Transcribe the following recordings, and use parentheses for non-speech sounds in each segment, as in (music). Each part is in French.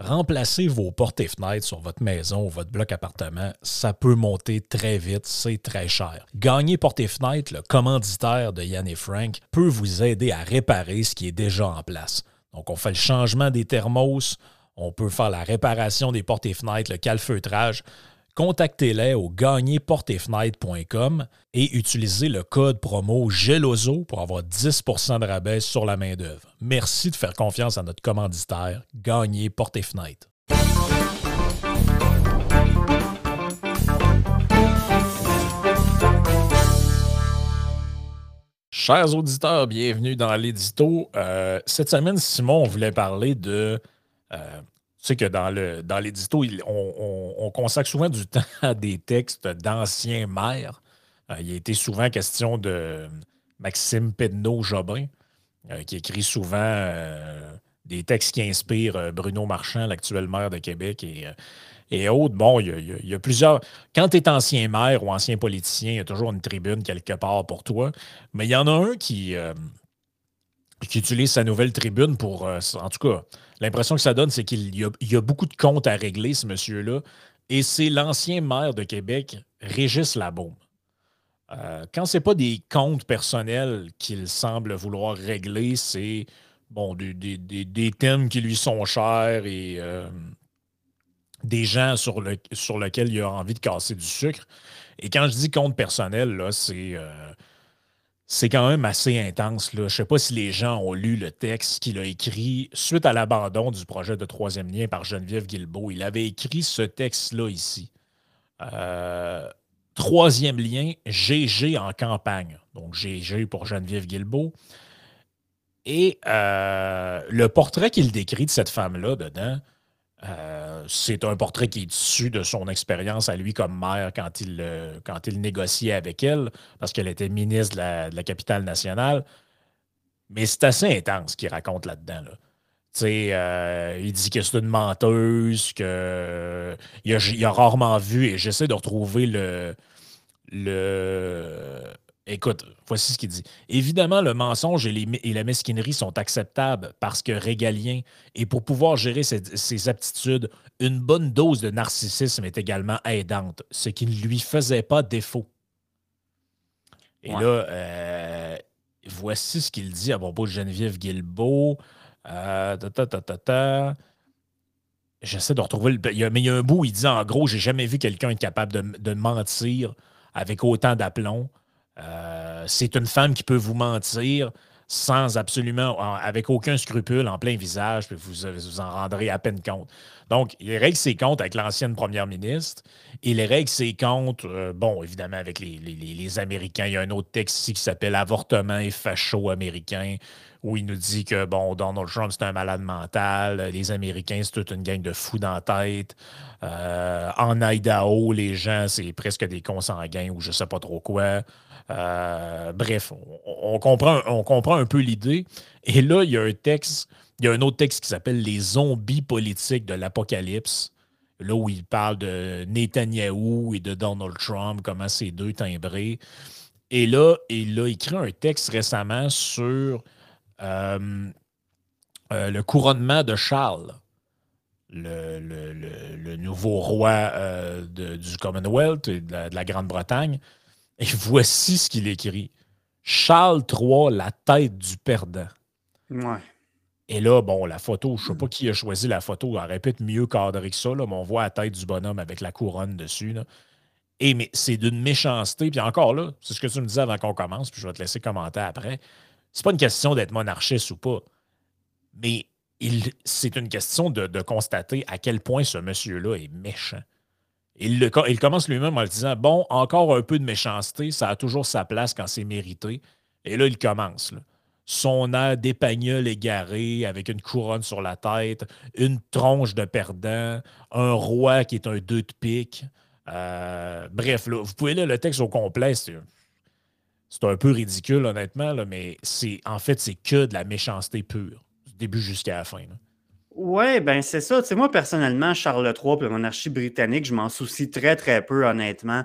remplacer vos portes et fenêtres sur votre maison ou votre bloc appartement, ça peut monter très vite, c'est très cher. Gagner portes et fenêtres, le commanditaire de Yann et Frank, peut vous aider à réparer ce qui est déjà en place. Donc, on fait le changement des thermos, on peut faire la réparation des portes et fenêtres, le calfeutrage contactez-les au gagnerportefenêtre.com et utilisez le code promo GELOZO pour avoir 10% de rabais sur la main-d'œuvre. Merci de faire confiance à notre commanditaire, Gagner Porte et. Chers auditeurs, bienvenue dans l'édito. Euh, cette semaine, Simon, on voulait parler de euh, tu sais que dans le dans l'édito, on, consacre souvent du (laughs) temps à des textes d'anciens maires. Euh, il a été souvent question de Maxime Pedneau-Jobin, euh, qui écrit souvent euh, des textes qui inspirent Bruno Marchand, l'actuel maire de Québec, et, et autres. Bon, il y, a, plusieurs. Quand tu es ancien maire ou ancien politicien, il y a toujours une tribune quelque part pour toi. Mais il y en a un qui, qui utilise sa nouvelle tribune pour, en tout cas, L'impression que ça donne, c'est qu'il y, a beaucoup de comptes à régler, ce monsieur-là. Et c'est l'ancien maire de Québec, Régis Labaume. Euh, quand ce n'est pas des comptes personnels qu'il semble vouloir régler, c'est des, thèmes qui lui sont chers et euh, des gens sur lesquels il a envie de casser du sucre. Et quand je dis compte personnel, là, c'est. Euh, c'est quand même assez intense. Là. Je ne sais pas si les gens ont lu le texte qu'il a écrit suite à l'abandon du projet de troisième lien par Geneviève Guilbeault. Il avait écrit ce texte-là ici. Euh, troisième lien, GG en campagne. Donc GG pour Geneviève Guilbeault. Et euh, le portrait qu'il décrit de cette femme-là dedans, euh, c'est un portrait qui est issu de son expérience à lui comme maire quand il, euh, quand il négociait avec elle, parce qu'elle était ministre de la, capitale nationale. Mais c'est assez intense ce qu'il raconte là-dedans. Euh, il dit que c'est une menteuse, qu'il a, il a rarement vu, et j'essaie de retrouver le, le, Écoute, voici ce qu'il dit. Évidemment, le mensonge et, la mesquinerie sont acceptables parce que régalien, et pour pouvoir gérer ses, aptitudes, une bonne dose de narcissisme est également aidante, ce qui ne lui faisait pas défaut. Et là, euh, voici ce qu'il dit à propos de Geneviève Guilbeault. Euh, J'essaie de retrouver le. Mais il y a un bout, il dit en gros, j'ai jamais vu quelqu'un être capable de, de mentir avec autant d'aplomb. Euh, c'est une femme qui peut vous mentir sans absolument, avec aucun scrupule, en plein visage, puis vous vous en rendrez à peine compte. Donc, il règle ses comptes avec l'ancienne première ministre. Il règle ses comptes, euh, bon, évidemment, avec les, Américains. Il y a un autre texte ici qui s'appelle Avortement et facho américain, où il nous dit que, bon, Donald Trump, c'est un malade mental. Les Américains, c'est toute une gang de fous dans la tête. Euh, en Idaho, les gens, c'est presque des consanguins ou je sais pas trop quoi. Euh, bref, on, comprend, on comprend un peu l'idée. Et là, il y a un texte, il y a un autre texte qui s'appelle Les zombies politiques de l'Apocalypse. Là où il parle de Netanyahou et de Donald Trump, comment ces deux timbrés. Et là, il a écrit un texte récemment sur euh, euh, le couronnement de Charles, le, nouveau roi du Commonwealth et de la Grande-Bretagne. Et voici ce qu'il écrit. Charles III, la tête du perdant. Ouais. Et là, bon, la photo, je ne sais pas qui a choisi la photo, elle être mieux cadrée que ça, là, mais on voit la tête du bonhomme avec la couronne dessus. Et mais c'est d'une méchanceté. Puis encore là, c'est ce que tu me disais avant qu'on commence, puis je vais te laisser commenter après. C'est pas une question d'être monarchiste ou pas. Mais c'est une question de, constater à quel point ce monsieur-là est méchant. Il, commence lui-même en le disant Bon, encore un peu de méchanceté, ça a toujours sa place quand c'est mérité. Et là, il commence. Son air d'épagnol égaré, avec une couronne sur la tête, une tronche de perdant, un roi qui est un deux de pique. Euh, bref, vous pouvez lire le texte au complet. C'est un peu ridicule, honnêtement, mais c'est en fait, c'est que de la méchanceté pure, du début jusqu'à la fin. Oui, ben c'est ça. Tu sais, moi, personnellement, Charles III et la monarchie britannique, je m'en soucie très, très peu, honnêtement.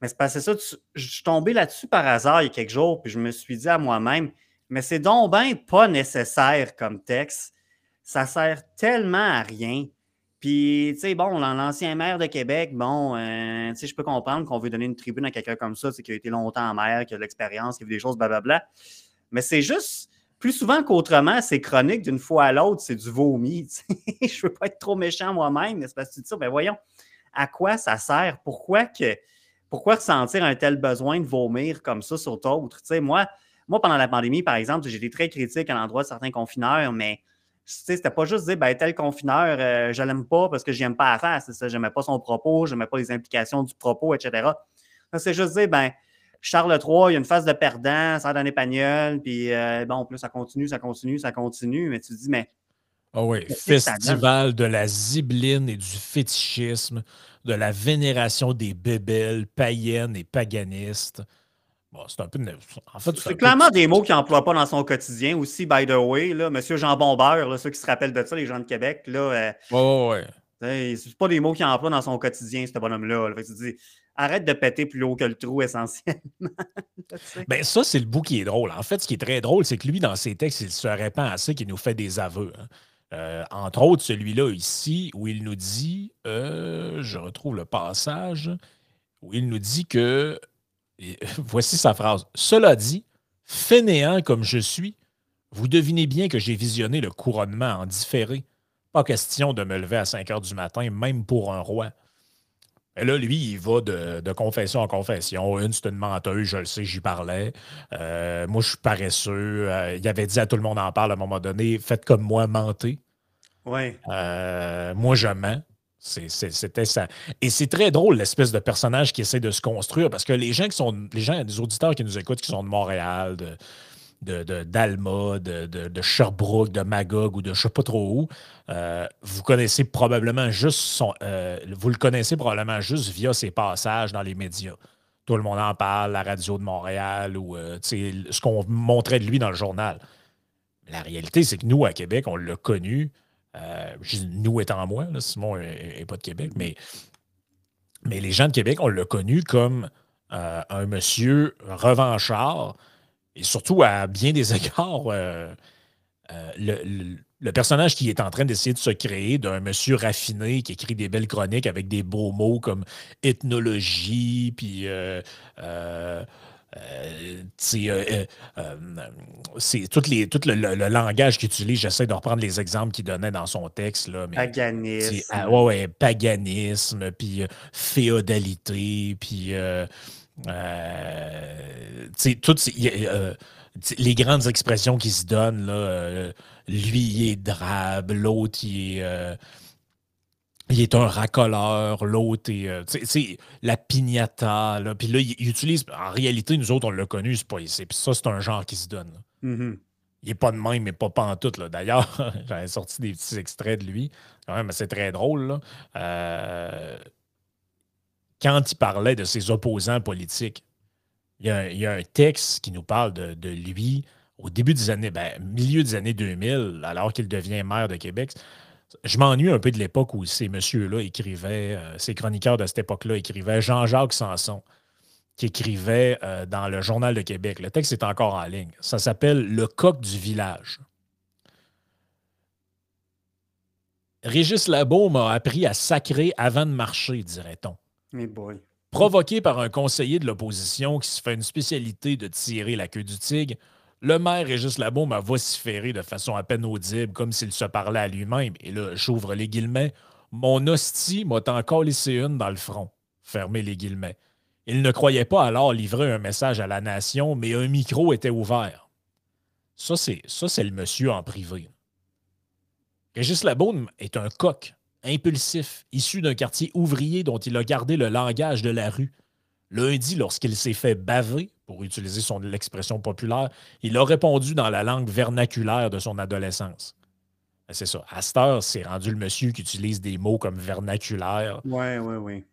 Mais c'est que ça, je suis tombé là-dessus par hasard il y a quelques jours, puis je me suis dit à moi-même, mais c'est donc pas nécessaire comme texte. ça sert tellement à rien. Puis, tu sais, bon, l'ancien maire de Québec, bon, euh, tu sais, je peux comprendre qu'on veut donner une tribune à quelqu'un comme ça, c'est qui a été longtemps maire, qui a de l'expérience, qui a vu des choses, blablabla. Mais c'est juste, plus souvent qu'autrement, c'est chronique d'une fois à l'autre, c'est du vomi. (laughs) je ne veux pas être trop méchant moi-même, mais c'est parce que tu dis ça, ben voyons, à quoi ça sert? Pourquoi que pourquoi ressentir un tel besoin de vomir comme ça sur d'autres? Tu sais, moi, moi, pendant la pandémie, par exemple, été très critique à l'endroit de certains confineurs, mais c'était pas juste dire, ben, tel confineur, euh, je l'aime pas parce que je n'aime pas à faire. C'est ça, j'aimais pas son propos, je n'aimais pas les implications du propos, etc. C'est juste dire, ben, Charles III, il y a une phase de perdant, ça donne épagnol, puis euh, bon, plus ça continue, ça continue, ça continue, mais tu te dis, mais. Ah oui, festival de la zibline et du fétichisme, de la vénération des bébelles païennes et paganistes. Bon, c'est un peu. En fait, c'est clairement des mots qu'il n'emploie pas dans son quotidien aussi, by the way. Là, Monsieur Jean Bombeur, là, ceux qui se rappellent de ça, les gens de Québec. Là, euh, ouais, ouais. C'est pas des mots qu'il emploie dans son quotidien, ce bonhomme-là. Là. tu dis, arrête de péter plus haut que le trou essentiellement. (laughs) ben, ça, c'est le bout qui est drôle. En fait, ce qui est très drôle, c'est que lui, dans ses textes, il se répand assez qu'il nous fait des aveux. Hein. Euh, entre autres, celui-là ici, où il nous dit, euh, je retrouve le passage, où il nous dit que (laughs) voici sa phrase. Cela dit, fainéant comme je suis, vous devinez bien que j'ai visionné le couronnement en différé. Pas question de me lever à 5 heures du matin, même pour un roi. Et là, lui, il va de, confession en confession. Une, c'est une menteuse, je le sais, j'y parlais. Euh, moi, je suis paresseux. Euh, il avait dit à tout le monde en parle à un moment donné faites comme moi, mentez. Ouais. Euh, moi, je mens. C'était ça. Et c'est très drôle, l'espèce de personnage qui essaie de se construire, parce que les gens qui sont, les gens, des auditeurs qui nous écoutent, qui sont de Montréal, de, d'Alma, de, de, Sherbrooke, de Magog ou de je ne sais pas trop où, euh, vous connaissez probablement juste son, euh, vous le connaissez probablement juste via ses passages dans les médias. Tout le monde en parle, la radio de Montréal ou euh, ce qu'on montrait de lui dans le journal. La réalité, c'est que nous, à Québec, on l'a connu nous étant moi, Simon n'est pas de Québec, mais, mais les gens de Québec, on l'a connu comme un monsieur revanchard et surtout à bien des (laughs) égards, euh, le, personnage qui est en train d'essayer de se créer d'un monsieur raffiné qui écrit des belles chroniques avec des beaux mots comme ethnologie, puis euh, euh, euh, c'est tout, les, tout le, langage qu'il utilise. J'essaie de reprendre les exemples qu'il donnait dans son texte. Là, paganisme. Ah, ouais, paganisme, puis féodalité, puis toutes les grandes expressions qui se donnent. Là, lui, il est drabe, l'autre, il est il est un racoleur, l'autre est. Euh, la pignata, là. Puis là, il, utilise. En réalité, nous autres, on l'a connu, c'est pas ici. Puis ça, c'est un genre qui se donne. Mm-hmm. Il est pas de même, mais pas pantoute. Là. D'ailleurs, (laughs) j'avais sorti des petits extraits de lui. Quand même, c'est très drôle. Là. Quand il parlait de ses opposants politiques, il y, a, un texte qui nous parle de, de lui au début des années, ben, milieu des années 2000, alors qu'il devient maire de Québec. Je m'ennuie un peu de l'époque où ces messieurs-là écrivaient, euh, ces chroniqueurs de cette époque-là écrivaient, Jean-Jacques Sanson, qui écrivait euh, dans le Journal de Québec. Le texte est encore en ligne. Ça s'appelle Le coq du village. Régis Labo m'a appris à sacrer avant de marcher, dirait-on. Provoqué par un conseiller de l'opposition qui se fait une spécialité de tirer la queue du tigre, le maire Régis Labo m'a vociféré de façon à peine audible, comme s'il se parlait à lui-même. Et là, j'ouvre les guillemets. Mon hostie m'a encore laissé une dans le front. Fermez les guillemets. Il ne croyait pas alors livrer un message à la nation, mais un micro était ouvert. Ça, c'est, ça, c'est le monsieur en privé. Régis Labaume est un coq, impulsif, issu d'un quartier ouvrier dont il a gardé le langage de la rue. Lundi, lorsqu'il s'est fait baver, pour utiliser son l'expression populaire, il a répondu dans la langue vernaculaire de son adolescence. Ben, c'est ça. À c'est rendu le monsieur qui utilise des mots comme vernaculaire. Oui, oui, oui.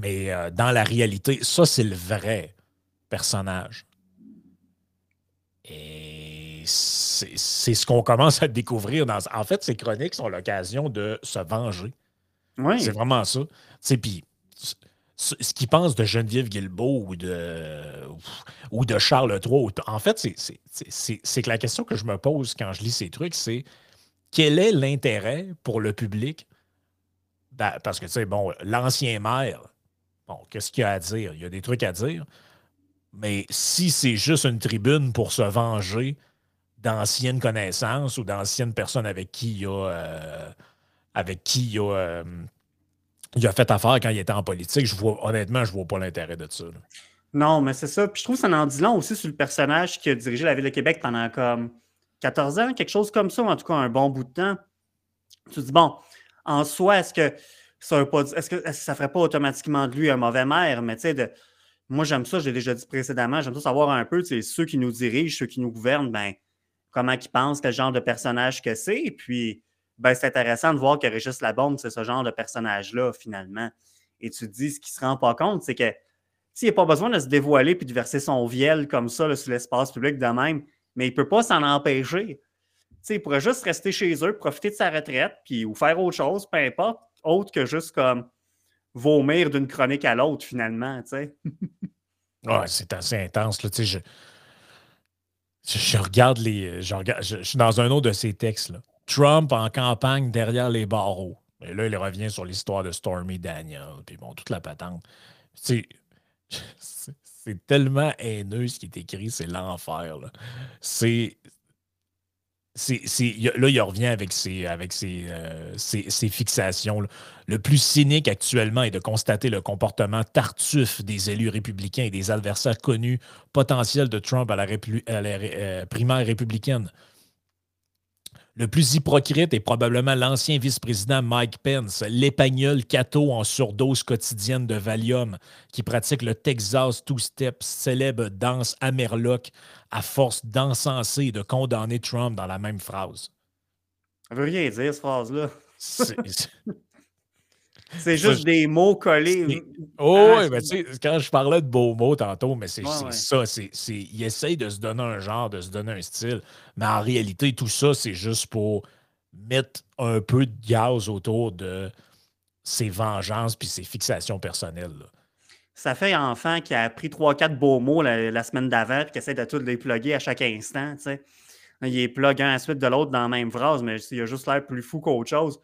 Mais euh, dans la réalité, ça, c'est le vrai personnage. Et c'est ce qu'on commence à découvrir. Dans... En fait, ces chroniques sont l'occasion de se venger. Oui. C'est vraiment ça. Puis ce qu'il pense de Geneviève Guilbeault ou de, ou de Charles III. En fait, c'est que la question que je me pose quand je lis ces trucs, c'est quel est l'intérêt pour le public? Ben, parce que, tu sais, bon, l'ancien maire, bon, qu'est-ce qu'il y a à dire? Il y a des trucs à dire. Mais si c'est juste une tribune pour se venger d'anciennes connaissances ou d'anciennes personnes avec qui il a, euh, avec qui il a, euh, il a fait affaire quand il était en politique, je vois, honnêtement, je vois pas l'intérêt de ça. Non, mais c'est ça. Puis je trouve que ça en dit long aussi sur le personnage qui a dirigé la ville de Québec pendant comme 14 ans, quelque chose comme ça, ou en tout cas un bon bout de temps. Tu te dis, bon, en soi, est-ce que ça est-ce que, ça ferait pas automatiquement de lui un mauvais maire? Mais tu sais, moi j'aime ça, j'ai déjà dit précédemment, j'aime ça savoir un peu, ceux qui nous dirigent, ceux qui nous gouvernent, ben, comment ils pensent, quel genre de personnage que c'est. Et puis, ben, c'est intéressant de voir que Régis Labombe, c'est ce genre de personnage-là, finalement. Et tu dis, ce qui ne se rend pas compte, c'est que s'il n'y a pas besoin de se dévoiler puis de verser son vielle comme ça sur l'espace public de même, mais il ne peut pas s'en empêcher. il pourrait juste rester chez eux, profiter de sa retraite, puis ou faire autre chose, peu importe, autre que juste comme vomir d'une chronique à l'autre, finalement. (laughs) ouais, c'est assez intense. Là, je, je, regarde les. Je, regarde, je, suis dans un autre de ces textes. Là. Trump en campagne derrière les barreaux. Et là, il revient sur l'histoire de Stormy Daniel, puis bon, toute la patente. (laughs) C'est tellement haineux ce qui est écrit, c'est l'enfer. C'est. Là, il revient avec ses, avec ses, euh, fixations. Le plus cynique actuellement est de constater le comportement tartuffe des élus républicains et des adversaires connus potentiels de Trump à la, euh, primaire républicaine. Le plus hypocrite est probablement l'ancien vice-président Mike Pence, l'épagnol Cato en surdose quotidienne de Valium, qui pratique le Texas Two-Step, célèbre danse Amerloc, à force d'encenser et de condamner Trump dans la même phrase. Ça veut rien dire, cette phrase-là. C'est juste des mots collés. Oh, oui, mais tu sais, quand je parlais de beaux mots tantôt, mais c'est ça. C'est, il essaye de se donner un genre, de se donner un style. Mais en réalité, tout ça, c'est juste pour mettre un peu de gaz autour de ses vengeances puis ses fixations personnelles. Ça fait enfant qui a appris trois, quatre beaux mots la, semaine d'avant et qui essaie de tout les plugger à chaque instant. Il est plug un à la suite de l'autre dans la même phrase, mais il a juste l'air plus fou qu'autre chose.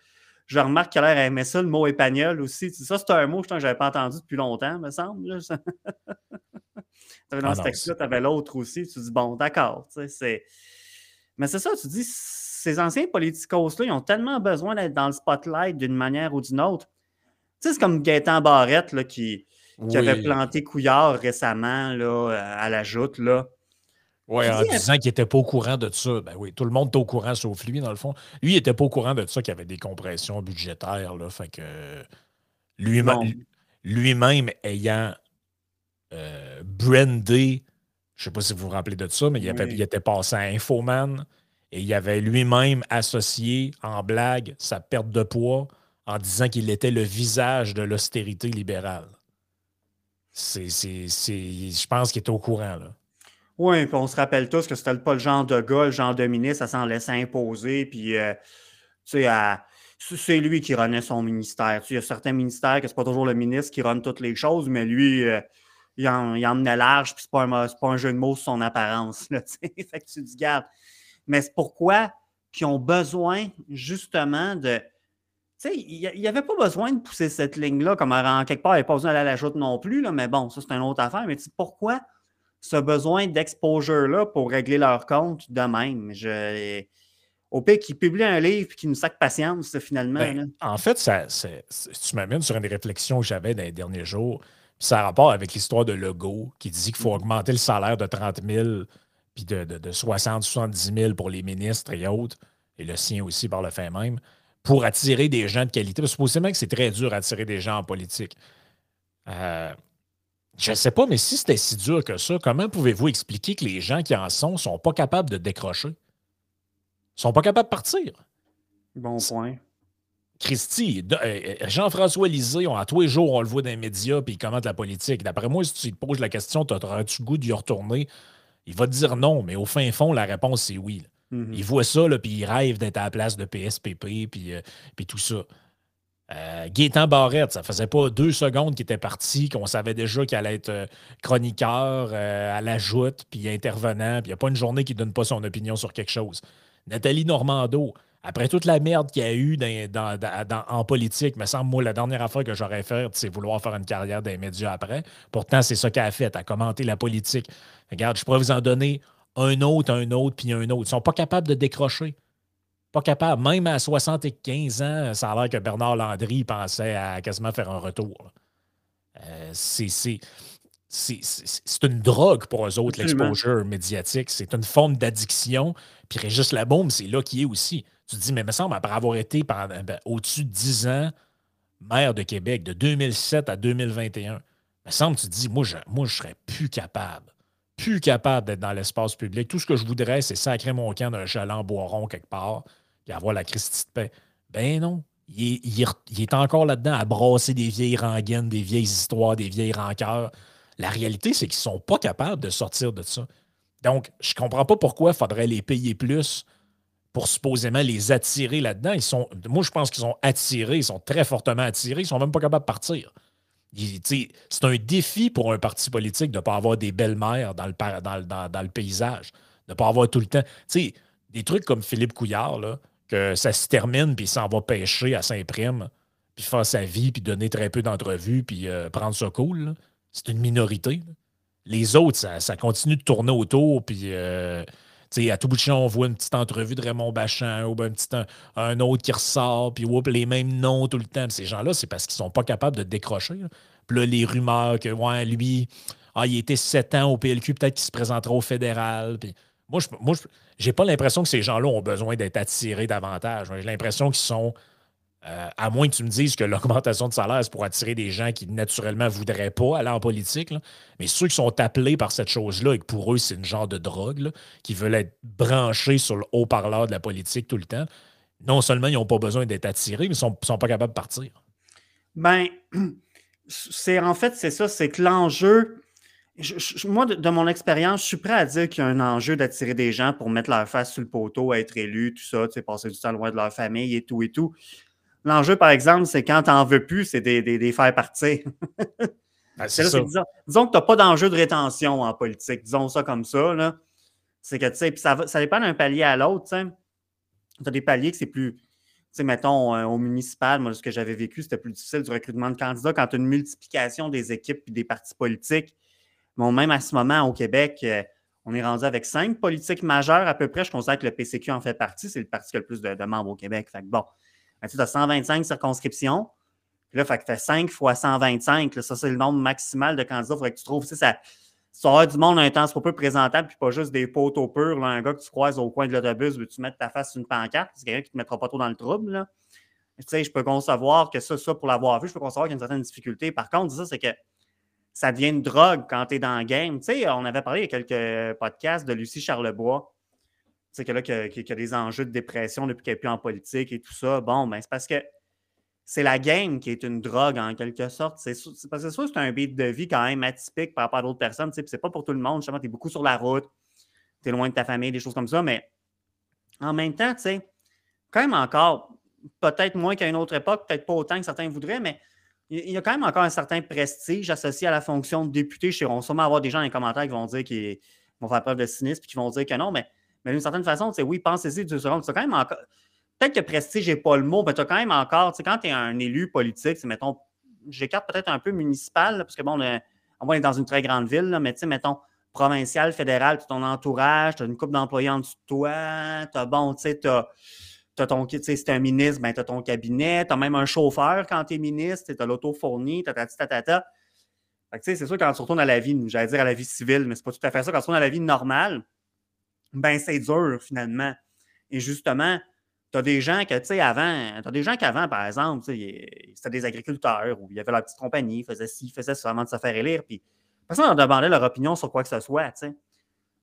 Je remarque qu'elle a aimé ça, le mot épagnol aussi. Ça, c'est un mot que je n'avais pas entendu depuis longtemps, me semble. (laughs) dans ah ce texte-là, tu avais l'autre aussi. Tu dis, bon, d'accord. Mais c'est ça, tu dis, ces anciens politicos-là, ils ont tellement besoin d'être dans le spotlight d'une manière ou d'une autre. Tu sais, c'est comme Gaëtan Barrette là, qui, avait planté Couillard récemment là, à la joute. Là. Oui, en disant qu'il n'était pas au courant de ça. Ben oui, tout le monde est au courant sauf lui, dans le fond. Lui, il n'était pas au courant de ça, qu'il y avait des compressions budgétaires. Là, fait que lui-même ayant euh, brandé, je ne sais pas si vous vous rappelez de ça, mais il, avait, il était passé à Infoman et il avait lui-même associé en blague sa perte de poids en disant qu'il était le visage de l'austérité libérale. C'est, je pense qu'il était au courant. Là. Oui, on se rappelle tous que c'était pas le genre de gars, le genre de ministre à s'en laisser imposer. Puis, euh, tu sais, c'est lui qui renait son ministère. Tu sais, il y a certains ministères que c'est pas toujours le ministre qui run toutes les choses, mais lui, euh, il, en, il emmenait large, puis c'est pas, un, pas un jeu de mots sur son apparence. Là, (laughs) fait que tu dis, garde. Mais c'est pourquoi qu'ils ont besoin, justement, de. Tu sais, il n'y avait pas besoin de pousser cette ligne-là, comme en quelque part, il n'y avait pas besoin d'aller à la joute non plus, mais bon, ça, c'est une autre affaire. Mais tu sais, pourquoi ce besoin d'exposure-là pour régler leur compte de même. Je, au pire, qu'ils publient un livre et qu'ils nous sacent patience, finalement. Ben, en fait, ça, tu m'amènes sur une des réflexions que j'avais dans les derniers jours. Ça a rapport avec l'histoire de Legault qui dit qu'il faut mm. augmenter le salaire de 30 000 puis de, de, 60 70 000 pour les ministres et autres, et le sien aussi par le fait même, pour attirer des gens de qualité. Parce que supposément que c'est très dur d'attirer des gens en politique. Euh, je ne sais pas, mais si c'était si dur que ça, comment pouvez-vous expliquer que les gens qui en sont ne sont pas capables de décrocher? ne sont pas capables de partir? Bon point. Christy, euh, euh, Jean-François Lisée, à tous les jours, on le voit dans les médias, puis il commente la politique. D'après moi, si tu te poses la question, auras-tu goût d'y retourner? Il va te dire non, mais au fin fond, la réponse, c'est oui. Mm-hmm. Il voit ça, puis il rêve d'être à la place de PSPP, puis, euh, puis tout ça. Euh, Gaétan Barrette, ça faisait pas deux secondes qu'il était parti, qu'on savait déjà qu'il allait être euh, chroniqueur euh, à la joute, puis intervenant, puis il n'y a pas une journée qui ne donne pas son opinion sur quelque chose. Nathalie Normando, après toute la merde qu'il y a eu en politique, me semble, moi, la dernière affaire que j'aurais faite, c'est vouloir faire une carrière les médias après. Pourtant, c'est ça qu'elle a fait, a commenté la politique. Regarde, je pourrais vous en donner un autre, un autre, puis un autre. Ils sont pas capables de décrocher. Pas capables. Même à 75 ans, ça a l'air que Bernard Landry pensait à quasiment faire un retour. Euh, c'est une drogue pour eux autres, l'exposure médiatique. C'est une forme d'addiction. Puis Régis Labaume, c'est là qu'il est aussi. Tu te dis, mais il me semble, après avoir été ben, au-dessus de 10 ans maire de Québec, de 2007 à 2021, il me semble, tu te dis, moi, je, moi, je serais plus capable, plus capable d'être dans l'espace public. Tout ce que je voudrais, c'est sacrer mon camp d'un chaland boiron quelque part et avoir la Christie de paix. Ben non. Il est, encore là-dedans à brasser des vieilles rengaines, des vieilles histoires, des vieilles rancœurs. La réalité, c'est qu'ils ne sont pas capables de sortir de ça. Donc, je ne comprends pas pourquoi il faudrait les payer plus pour supposément les attirer là-dedans. Ils sont, moi, je pense qu'ils sont attirés, ils sont très fortement attirés, ils sont même pas capables de partir. C'est un défi pour un parti politique de ne pas avoir des belles-mères dans le, dans, dans, le paysage, de ne pas avoir tout le temps. sais, des trucs comme Philippe Couillard, là, que ça se termine, puis il s'en va pêcher à Saint-Prime, puis faire sa vie, puis donner très peu d'entrevues, puis euh, prendre ça cool. C'est une minorité. Les autres, ça, continue de tourner autour, puis euh, à tout bout de champ, on voit une petite entrevue de Raymond Bachand ou un, petit, un, autre qui ressort, puis les mêmes noms tout le temps. ces gens-là, c'est parce qu'ils sont pas capables de décrocher. Puis là, les rumeurs que, ouais, lui, ah, il était sept ans au PLQ, peut-être qu'il se présentera au fédéral. Puis moi, je moi, j'ai pas l'impression que ces gens-là ont besoin d'être attirés davantage. J'ai l'impression qu'ils sont euh, à moins que tu me dises que l'augmentation de salaire, c'est pour attirer des gens qui naturellement ne voudraient pas aller en politique. Mais ceux qui sont appelés par cette chose-là et que pour eux, c'est une genre de drogue, qui veulent être branchés sur le haut-parleur de la politique tout le temps, non seulement ils n'ont pas besoin d'être attirés, mais ils ne sont, pas capables de partir. Ben, (clears throat) c'est en fait, c'est ça, c'est que l'enjeu. Moi, de, mon expérience, je suis prêt à dire qu'il y a un enjeu d'attirer des gens pour mettre leur face sur le poteau, être élu, tout ça, passer du temps loin de leur famille et tout et tout. L'enjeu, par exemple, c'est quand tu n'en veux plus, c'est des, des, faire partir. (laughs) Ben, disons, que tu n'as pas d'enjeu de rétention en politique. Disons ça comme ça. C'est que, tu sais, ça, ça dépend d'un palier à l'autre. Tu as des paliers que c'est plus. Tu sais, mettons, euh, au municipal, moi, ce que j'avais vécu, c'était plus difficile du recrutement de candidats quand tu as une multiplication des équipes et des partis politiques. Bon, même à ce moment, au Québec, euh, on est rendu avec cinq politiques majeures à peu près. Je considère que le PCQ en fait partie. C'est le parti qui a le plus de, membres au Québec. Fait bon, ben, tu as 125 circonscriptions. Puis là, fait que tu fais 5 fois 125. ça, c'est le nombre maximal de candidats. Il faudrait que tu trouves. Ça, ça aura du monde un temps trop peu présentable, puis pas juste des poteaux purs. un gars que tu croises au coin de l'autobus, veux-tu mettre ta face sur une pancarte? C'est quelqu'un qui ne te mettra pas trop dans le trouble. Là. Tu sais, je peux concevoir que ça, ça, pour l'avoir vu, je peux concevoir qu'il y a une certaine difficulté. Par contre, ça, c'est que ça devient une drogue quand tu es dans le game. Tu sais, on avait parlé il y a quelques podcasts de Lucie Charlebois sais, que là, qui a, des enjeux de dépression depuis qu'elle n'est plus en politique et tout ça. Bon, ben, c'est parce que c'est la game qui est une drogue en quelque sorte. C'est parce que ça, c'est un beat de vie quand même atypique par rapport à d'autres personnes. C'est pas pour tout le monde. Justement, tu es beaucoup sur la route, tu es loin de ta famille, des choses comme ça. Mais en même temps, tu sais, quand même encore, peut-être moins qu'à une autre époque, peut-être pas autant que certains voudraient, mais il y a quand même encore un certain prestige associé à la fonction de député. On va sûrement avoir des gens dans les commentaires qui vont dire qu'ils vont faire preuve de cynisme et qui vont dire que non, mais mais d'une certaine façon, c'est oui, pensez-y deux secondes. Tu quand même encore. Peut-être que prestige n'est pas le mot, mais tu as quand même encore, tu sais, quand tu es un élu politique, mettons, j'écarte peut-être un peu municipal, parce que bon, on, est dans une très grande ville, mais tu sais, mettons, provincial, fédéral, tu ton entourage, tu as une coupe d'employés en dessous de toi, tu as, bon, tu sais, tu as, ton, tu sais, si tu un ministre, ben, tu as ton cabinet, tu as même un chauffeur quand tu es ministre, tu as l'auto fourni, tu as ta ta, ta, ta. Fait que, tu c'est sûr, quand tu retournes à la vie, j'allais dire à la vie civile, mais c'est pas tout à fait ça, quand tu retournes à la vie normale, ben c'est dur finalement. Et justement, tu as des gens que, tu sais, avant, tu as des gens qu'avant, par exemple, c'était des agriculteurs ou il y avait leur petite compagnie, ils faisaient ci, ils faisaient ça avant de se faire élire, puis personne leur demandait leur opinion sur quoi que ce soit, tu sais.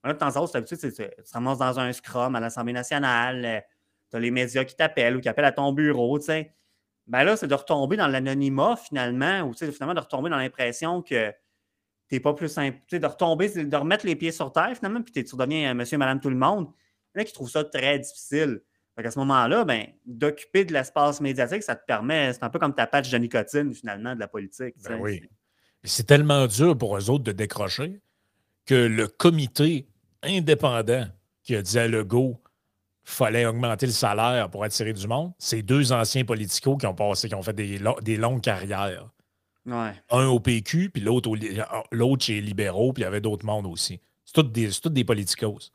de temps en temps, tu te ramasses dans un scrum à l'Assemblée nationale, euh, tu as les médias qui t'appellent ou qui appellent à ton bureau, tu sais. Ben là, c'est de retomber dans l'anonymat finalement, ou finalement de retomber dans l'impression que t'es pas plus simple. de retomber, de remettre les pieds sur terre finalement, puis tu redeviens monsieur, madame, tout le monde. Il y en a qui trouvent ça très difficile. à ce moment-là, ben, d'occuper de l'espace médiatique, ça te permet, c'est un peu comme ta patch de nicotine finalement de la politique. Ben oui. C'est tellement dur pour eux autres de décrocher que le comité indépendant qui a dit à Legault fallait augmenter le salaire pour attirer du monde. C'est deux anciens politicos qui ont passé, qui ont fait des, des longues carrières. Un au PQ, puis l'autre, l'autre chez libéraux, puis il y avait d'autres mondes aussi. C'est tous des, des politicos.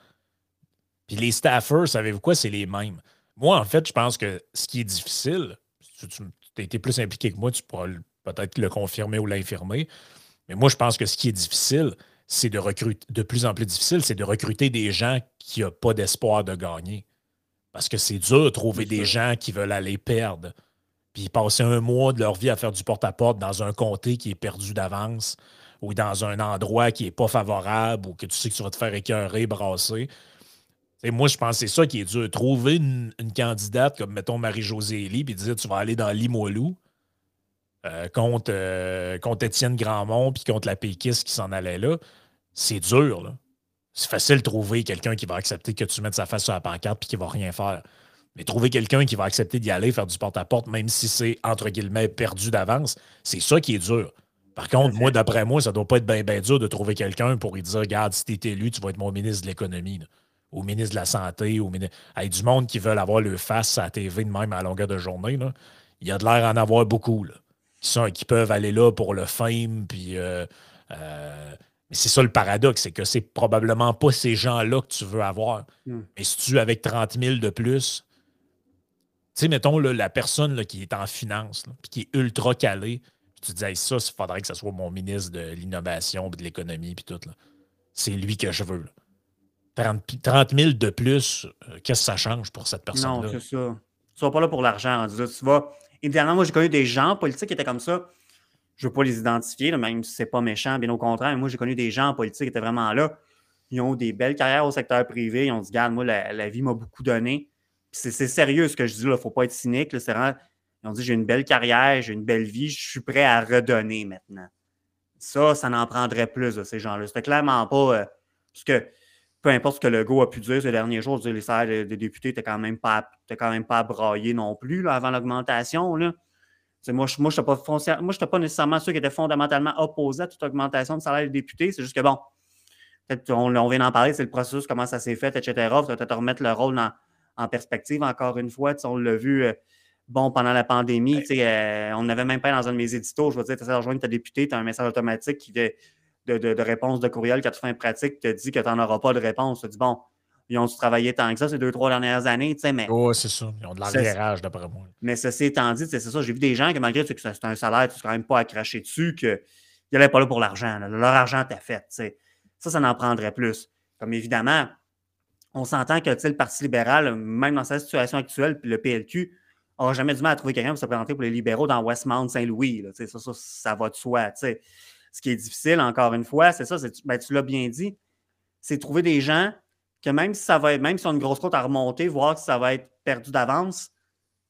Puis les staffers, savez-vous quoi? C'est les mêmes. Moi, en fait, je pense que ce qui est difficile, tu, as été plus impliqué que moi, tu pourras peut-être le confirmer ou l'infirmer. Mais moi, je pense que ce qui est difficile, c'est de recruter, de plus en plus difficile, c'est de recruter des gens qui n'ont pas d'espoir de gagner. Parce que c'est dur de trouver des gens qui veulent aller perdre. Puis passer un mois de leur vie à faire du porte-à-porte dans un comté qui est perdu d'avance ou dans un endroit qui n'est pas favorable ou que tu sais que tu vas te faire écœurer, brasser. moi, je pense que c'est ça qui est dur. Trouver une, candidate comme, mettons, Marie-Josée Elie, puis dire tu vas aller dans Limoilou euh, contre, euh, contre Étienne Grandmont, puis contre la péquiste qui s'en allait là, c'est dur. Là c'est facile de trouver quelqu'un qui va accepter que tu mettes sa face sur la pancarte et qui va rien faire. Mais trouver quelqu'un qui va accepter d'y aller, faire du porte-à-porte, même si c'est, entre guillemets, perdu d'avance, c'est ça qui est dur. Par contre, moi, d'après moi, ça doit pas être bien dur de trouver quelqu'un pour lui dire Regarde, si tu es élu, tu vas être mon ministre de l'économie, ou ministre de la Santé, ou ministre. Du monde qui veulent avoir le face à la TV de même à longueur de journée. Là. Il y a de l'air en avoir beaucoup. Là, qui, sont, qui peuvent aller là pour le fame, puis. Euh, euh, mais c'est ça le paradoxe, c'est que c'est probablement pas ces gens-là que tu veux avoir. Hmm. Mais si tu avec 30 000 de plus, tu sais, mettons la personne qui est en finance, puis qui est ultra calée, tu te dis, ça, il faudrait que ce soit mon ministre de l'innovation, de l'économie, puis tout. C'est lui que je veux. 30, 000 de plus, euh, qu'est-ce que ça change pour cette personne-là? Non, c'est ça. Tu vas pas là pour l'argent. Tu vas. Idéalement, moi, j'ai connu des gens politiques qui étaient comme ça je ne veux pas les identifier, même si ce n'est pas méchant, bien au contraire. Moi, j'ai connu des gens en politique qui étaient vraiment là. Ils ont des belles carrières au secteur privé. Ils ont dit, regarde, moi, la, vie m'a beaucoup donné. C'est sérieux ce que je dis, il ne faut pas être cynique. ils ont dit, j'ai une belle carrière, j'ai une belle vie, je suis prêt à redonner maintenant. Ça, ça n'en prendrait plus ces gens-là. C'était clairement pas. Euh, parce que peu importe ce que le go a pu dire ces derniers jours, les salaires des députés n'étaient quand même pas, quand même pas braillés non plus là, avant l'augmentation. Moi, je n'étais pas, pas, nécessairement ceux qui étaient fondamentalement opposés à toute augmentation de salaire des députés. C'est juste que, bon, peut-être on, vient d'en parler, c'est le processus, comment ça s'est fait, etc. Peut-être remettre le rôle en, perspective, encore une fois. On l'a vu, euh, bon, pendant la pandémie, euh, on n'avait même pas dans un de mes éditos, je veux dire, tu as rejoindre ta député, tu as un message automatique qui de, de, de, réponse de courriel quand tu fais un pratique, te dit que tu n'en auras pas de réponse. Tu dis, bon, ils ont travaillé tant que ça ces deux, trois dernières années, tu sais, mais... Oui, c'est ça. Ils ont de l'arriérage, d'après moi. Mais ceci étant dit, c'est ça, j'ai vu des gens que malgré que c'est un salaire, tu ne quand même pas à cracher dessus, qu'ils n'allaient pas là pour l'argent. Leur argent t'a fait, tu sais. Ça, ça n'en prendrait plus. Comme évidemment, on s'entend que le Parti libéral, même dans sa situation actuelle, puis le PLQ, n'aura jamais du mal à trouver quelqu'un pour se présenter pour les libéraux dans Westmount, Saint-Louis. Ça, ça, ça, va de soi. sais. Ce qui est difficile, encore une fois, c'est ça, ben, tu l'as bien dit, c'est trouver des gens que même si ça va être, même si on a une grosse côte à remonter, voir que ça va être perdu d'avance,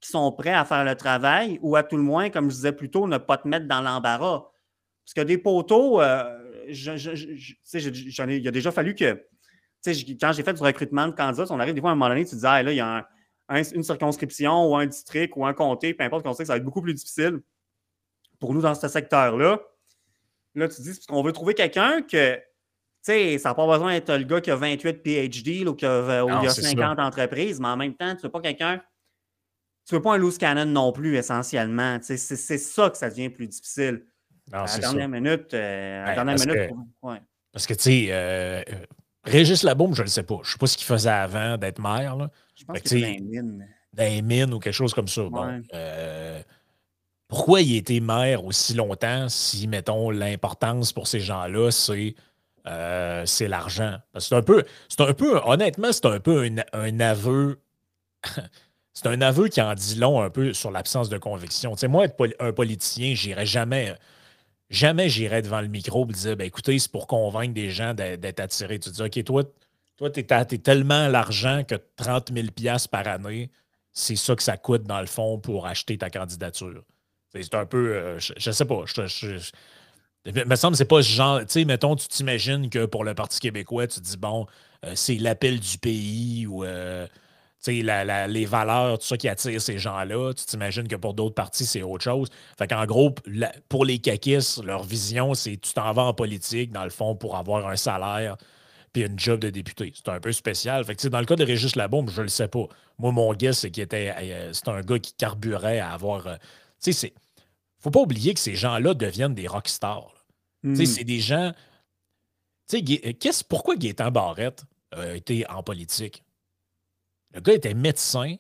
qui sont prêts à faire le travail ou à tout le moins, comme je disais plus tôt, ne pas te mettre dans l'embarras. Parce que des poteaux, euh, il a déjà fallu que, quand j'ai fait du recrutement de candidats, on arrive des fois à un moment donné, tu te dis, ah, là, il y a une circonscription ou un district ou un comté, peu importe qu'on sait que ça va être beaucoup plus difficile pour nous dans ce secteur-là. Là, tu dis, parce qu'on veut trouver quelqu'un que sais, ça n'a pas besoin d'être le gars qui a 28 PhD ou qui a, ou il a 50 entreprises, mais en même temps, tu ne veux pas quelqu'un. Tu ne veux pas un loose cannon non plus, essentiellement. C'est ça que ça devient plus difficile. à la dernière minute. Euh, à la dernière minute. Parce que, tu sais, euh, euh, Régis Labaume, je ne le sais pas. Je ne sais pas ce qu'il faisait avant d'être maire. Là. Je pense que c'est dans les mines. Dans les mines ou quelque chose comme ça. Bon, pourquoi il était maire aussi longtemps si, mettons, l'importance pour ces gens-là, c'est euh, c'est l'argent. C'est un peu, c'est un peu, honnêtement, c'est un peu un, aveu. (laughs) c'est un aveu qui en dit long un peu sur l'absence de conviction. Moi, être un politicien, j'irais jamais. Jamais j'irais devant le micro et dire ben, écoutez, c'est pour convaincre des gens d'être attirés. Tu dis OK, toi, toi, tu es, tellement l'argent que 30 000 par année, c'est ça que ça coûte dans le fond pour acheter ta candidature. C'est un peu. Euh, je, ne sais pas. Je, il me semble que c'est pas ce genre. Tu sais, mettons, tu t'imagines que pour le Parti québécois, tu dis, bon, euh, c'est l'appel du pays ou euh, tu sais, les valeurs, tout ça qui attire ces gens-là. Tu t'imagines que pour d'autres partis, c'est autre chose. Fait qu'en gros, pour les caquistes, leur vision, c'est tu t'en vas en politique, dans le fond, pour avoir un salaire puis une job de député. C'est un peu spécial. Fait que, dans le cas de Régis Labombe, je le sais pas. Moi, mon guess, c'est qu'il était. Euh, c'est un gars qui carburait à avoir. Euh, tu sais, faut pas oublier que ces gens-là deviennent des rockstars. Tu sais, hmm. c'est des gens. Tu sais, pourquoi Gaétan Barrette a été en politique? Le gars était médecin.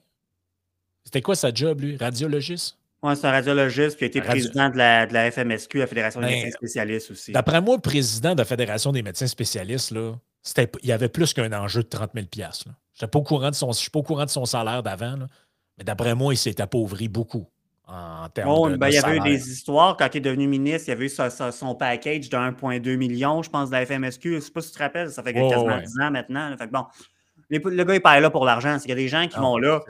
C'était quoi sa job, lui? Radiologiste? Oui, c'est un radiologiste, puis il a été président de la, de la, FMSQ, la Fédération des ben, médecins spécialistes aussi. D'après moi, le président de la Fédération des médecins spécialistes, là, il y avait plus qu'un enjeu de 30 000 Je ne suis pas au courant de son salaire d'avant, mais d'après moi, il s'est appauvri beaucoup en termes de, ben, Il y avait eu des histoires, quand il est devenu ministre, il y avait eu son package de 1,2 million, je pense, de la FMSQ. Je ne sais pas si tu te rappelles, ça fait quasiment 10 ans maintenant. Fait bon, le gars, il parlait là pour l'argent. C'est qu'il y a des gens qui ah, vont là.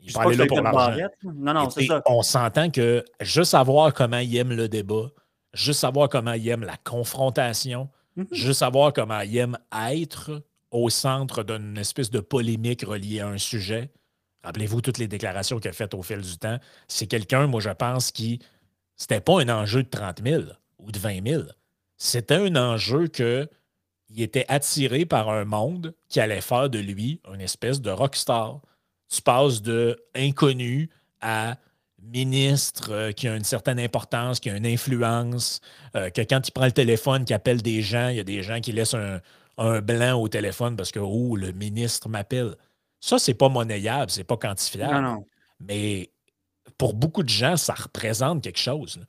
Il parlait là pour l'argent. Non, non, c'est ça. On s'entend que juste savoir comment il aime le débat, juste savoir comment il aime la confrontation, mhm. juste savoir comment il aime être au centre d'une espèce de polémique reliée à un sujet. Rappelez-vous toutes les déclarations qu'il a faites au fil du temps. C'est quelqu'un, moi, je pense, qui. C'était pas un enjeu de 30 000 ou de 20 000. C'était un enjeu que il était attiré par un monde qui allait faire de lui une espèce de rockstar. Tu passes de inconnu à ministre euh, qui a une certaine importance, qui a une influence, euh, que quand il prend le téléphone, qui appelle des gens, il y a des gens qui laissent un, blanc au téléphone parce que oh, le ministre m'appelle. Ça, c'est pas monnayable, c'est pas quantifiable. Mais pour beaucoup de gens, ça représente quelque chose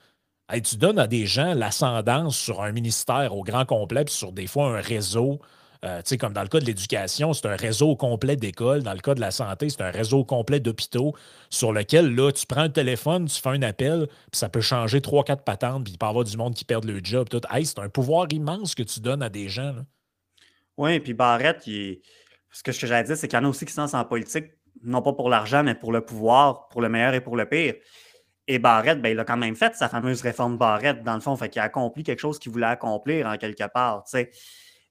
tu donnes à des gens l'ascendance sur un ministère au grand complet, puis sur des fois un réseau. Euh, tu sais, comme dans le cas de l'éducation, c'est un réseau complet d'écoles. Dans le cas de la santé, c'est un réseau complet d'hôpitaux sur lequel, là, tu prends un téléphone, tu fais un appel, puis ça peut changer trois, quatre patentes, puis il peut y avoir du monde qui perd le job. Tout. c'est un pouvoir immense que tu donnes à des gens. Oui, puis Barrette, ce que, que j'allais dire, c'est qu'il y en a aussi qui sont en politique, non pas pour l'argent, mais pour le pouvoir, pour le meilleur et pour le pire. Et Barrette, ben, il a quand même fait sa fameuse réforme Barrette, dans le fond. Fait qu'il a accompli quelque chose qu'il voulait accomplir en quelque part. sais.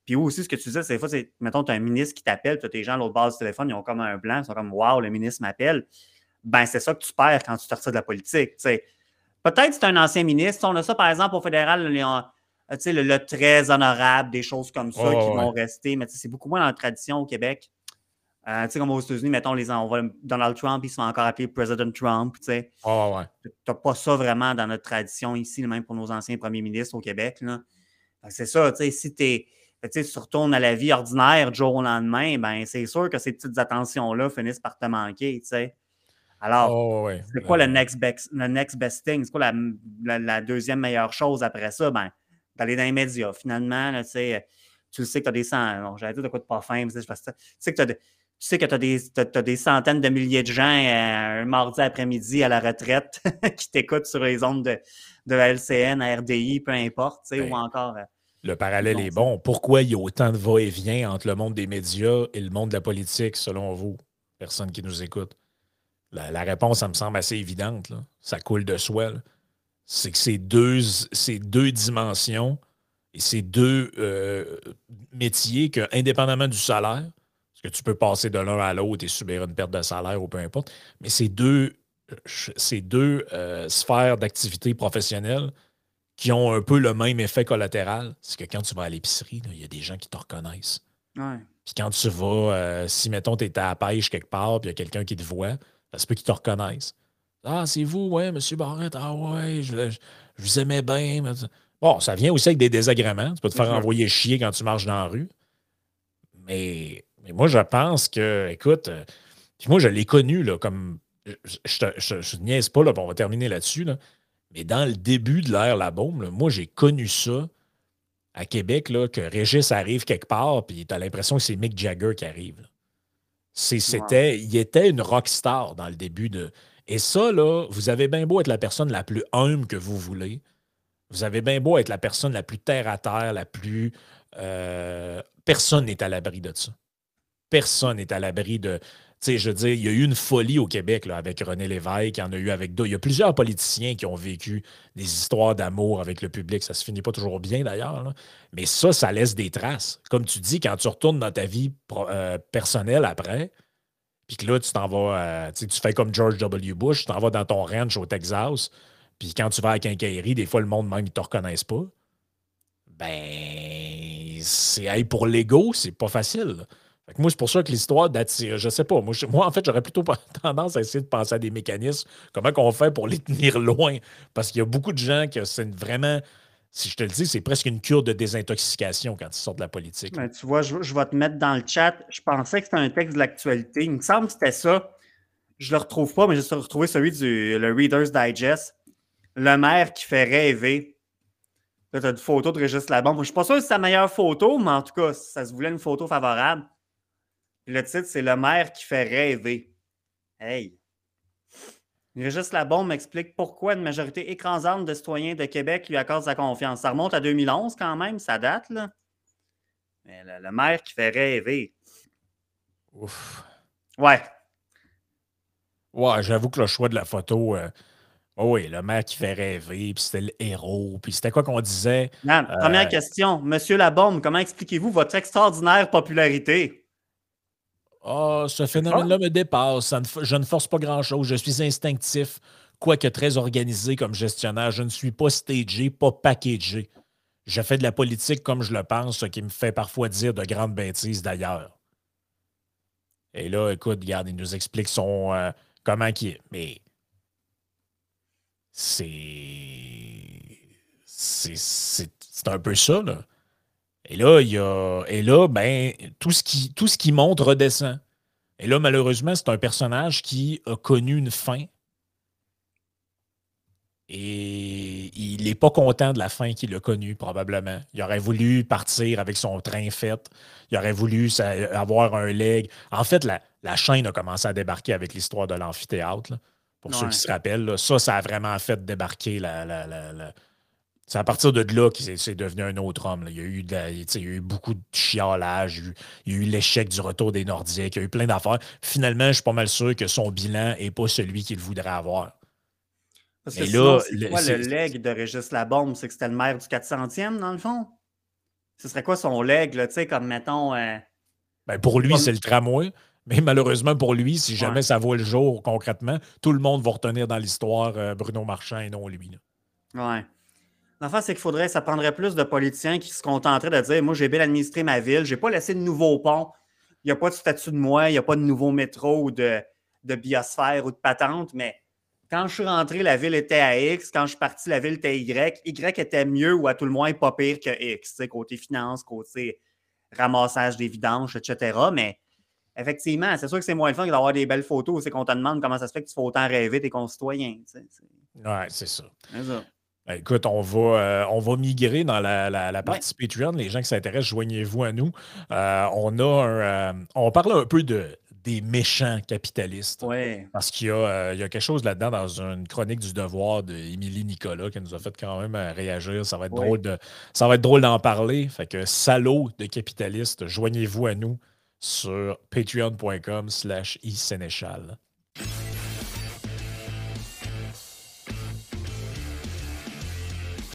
Puis aussi, ce que tu disais, c'est des fois, c'est, mettons, tu as un ministre qui t'appelle, tu as tes gens à l'autre base du téléphone, ils ont comme un blanc, ils sont comme Waouh, le ministre m'appelle. Ben, c'est ça que tu perds quand tu te de la politique. Peut-être c'est un ancien ministre. On a ça, par exemple, au fédéral, le, le, très honorable, des choses comme ça qui vont rester, mais c'est beaucoup moins dans la tradition au Québec. Euh, tu sais, comme aux États-Unis, mettons, les, on Donald Trump, il se fait encore appeler President Trump. Tu sais. Oh, ouais. n'as pas ça vraiment dans notre tradition ici, même pour nos anciens premiers ministres au Québec. C'est ça, tu sais, si tu retournes à la vie ordinaire du jour au lendemain, ben, c'est sûr que ces petites attentions-là finissent par te manquer. Tu sais. Alors, oh, c'est quoi le next, best, le next best thing? C'est quoi la, la, deuxième meilleure chose après ça? Ben, d'aller dans les médias. Finalement, tu sais, tu sais que tu as des. J'allais dire de quoi de pas fin, tu sais que tu as des tu sais que tu as, des centaines de milliers de gens euh, un mardi après-midi à la retraite (laughs) qui t'écoutent sur les ondes de, de LCN, RDI, peu importe, tu sais, ou ben, encore. Euh, le parallèle est bon. Pourquoi il y a autant de va-et-vient entre le monde des médias et le monde de la politique, selon vous, personne qui nous écoute? La, réponse, ça me semble assez évidente. Ça coule de soi. C'est que ces deux, ces deux dimensions et ces deux euh, métiers que, indépendamment du salaire, que tu peux passer de l'un à l'autre et subir une perte de salaire ou peu importe. Mais ces deux, ces deux euh, sphères d'activité professionnelle qui ont un peu le même effet collatéral, c'est que quand tu vas à l'épicerie, il y a des gens qui te reconnaissent. Puis quand tu vas, euh, si mettons, tu es à la pêche quelque part, puis il y a quelqu'un qui te voit, ça se peut qu'ils te reconnaissent. Ah, c'est vous, ouais, monsieur Barrette, ah ouais, je, vous aimais bien. Bon, ça vient aussi avec des désagréments. Tu peux te faire envoyer chier quand tu marches dans la rue. Mais mais moi, je pense que, écoute, euh, moi, je l'ai connu, là, comme. Je ne niaise pas, là, on va terminer là-dessus, là, mais dans le début de l'ère La Bombe, moi, j'ai connu ça à Québec, là, que Régis arrive quelque part, puis tu as l'impression que c'est Mick Jagger qui arrive. C'était, Il était une rockstar dans le début de. Et ça, là, vous avez bien beau être la personne la plus humble que vous voulez. Vous avez bien beau être la personne la plus terre à terre, la plus. Euh, personne n'est à l'abri de ça personne n'est à l'abri de. Tu sais, je veux dire, il y a eu une folie au Québec avec René Lévesque, il y en a eu avec d'autres. Il y a plusieurs politiciens qui ont vécu des histoires d'amour avec le public. Ça se finit pas toujours bien d'ailleurs. Mais ça, ça laisse des traces. Comme tu dis, quand tu retournes dans ta vie euh, personnelle après, puis que là, tu t'en vas, euh, tu fais comme George W. Bush, tu t'en vas dans ton ranch au Texas, puis quand tu vas à la quincaillerie, des fois, le monde même, ils te reconnaissent pas. Ben, c'est pour l'ego, c'est pas facile. moi, c'est pour ça que l'histoire d'attirer, je sais pas, moi, moi en fait, j'aurais plutôt (laughs) tendance à essayer de penser à des mécanismes, comment on fait pour les tenir loin, parce qu'il y a beaucoup de gens qui c'est vraiment, si je te le dis, c'est presque une cure de désintoxication quand ils sortent de la politique. Tu vois, je, vais te mettre dans le chat, je pensais que c'était un texte de l'actualité, il me semble que c'était ça, je le retrouve pas, mais j'ai retrouvé celui du le Reader's Digest, le maire qui fait rêver Là, tu as une photo de Régis Labombe. Je ne suis pas sûr que c'est sa meilleure photo, mais en tout cas, ça se voulait une photo favorable. le titre, c'est Le maire qui fait rêver. Hey! Régis Labombe m'explique pourquoi une majorité écrasante de citoyens de Québec lui accorde sa confiance. Ça remonte à 2011 quand même, ça date, là. Mais le, maire qui fait rêver. Ouf. Ouais. Ouais, j'avoue que le choix de la photo, euh, Oh oui, le maire qui fait rêver, puis c'était le héros, puis c'était quoi qu'on disait? première euh, question. Monsieur Labombe, comment expliquez-vous votre extraordinaire popularité? Ah, ce phénomène-là me dépasse. je ne force pas grand-chose. Je suis instinctif, quoique très organisé comme gestionnaire. Je ne suis pas stagé, pas packagé. Je fais de la politique comme je le pense, ce qui me fait parfois dire de grandes bêtises d'ailleurs. Et là, écoute, regarde, il nous explique son euh, comment qui est. Mais c'est. C'est un peu ça, là. Et là, il y a. Et là, ben, tout ce qui, tout ce qui monte redescend. Et là, malheureusement, c'est un personnage qui a connu une fin. Et il n'est pas content de la fin qu'il a connue, probablement. Il aurait voulu partir avec son train fait. Il aurait voulu avoir un leg. En fait, la, la chaîne a commencé à débarquer avec l'histoire de l'amphithéâtre. Pour ceux qui se rappellent, ça, ça a vraiment fait débarquer la. C'est à partir de là qu'il s'est devenu un autre homme. Il, y a eu il, eu beaucoup de chiolage, il y a eu l'échec du retour des Nordiques, il y a eu plein d'affaires. Finalement, je suis pas mal sûr que son bilan n'est pas celui qu'il voudrait avoir. Parce que là, c'est quoi le leg de Régis Labombe? C'est que c'était le maire du 400e, dans le fond? Ce serait quoi son leg, tu sais, comme mettons. Euh, ben pour lui, c'est le tramway. Mais malheureusement pour lui, si jamais ça voit le jour concrètement, tout le monde va retenir dans l'histoire euh, Bruno Marchand et non lui. Là. Ouais. L'enfant, c'est qu'il faudrait, ça prendrait plus de politiciens qui se contenteraient de dire Moi, j'ai bien administré ma ville, j'ai pas laissé de nouveaux ponts, il n'y a pas de statut de moi, il n'y a pas de nouveau métro ou de, de biosphère ou de patente, mais quand je suis rentré, la ville était à X. Quand je suis parti, la ville était Y. Y était mieux ou à tout le moins pas pire que X, côté finance, côté ramassage des vidanges, etc. Mais effectivement, c'est sûr que c'est moins le fun que d'avoir des belles photos. C'est qu'on te demande comment ça se fait que tu fais autant rêver tes concitoyens. Oui, c'est ça. Ben, écoute, on va, euh, on va migrer dans la, partie Patreon. Les gens qui s'intéressent, joignez-vous à nous. Euh, on a euh, on parle un peu de, des méchants capitalistes. Parce qu'il y, a quelque chose là-dedans dans une chronique du devoir d'Émilie Nicolas qui nous a fait quand même réagir. Ça va être drôle de ça va être drôle d'en parler. Fait que salaud de capitalistes, joignez-vous à nous sur patreon.com slash isénéchal.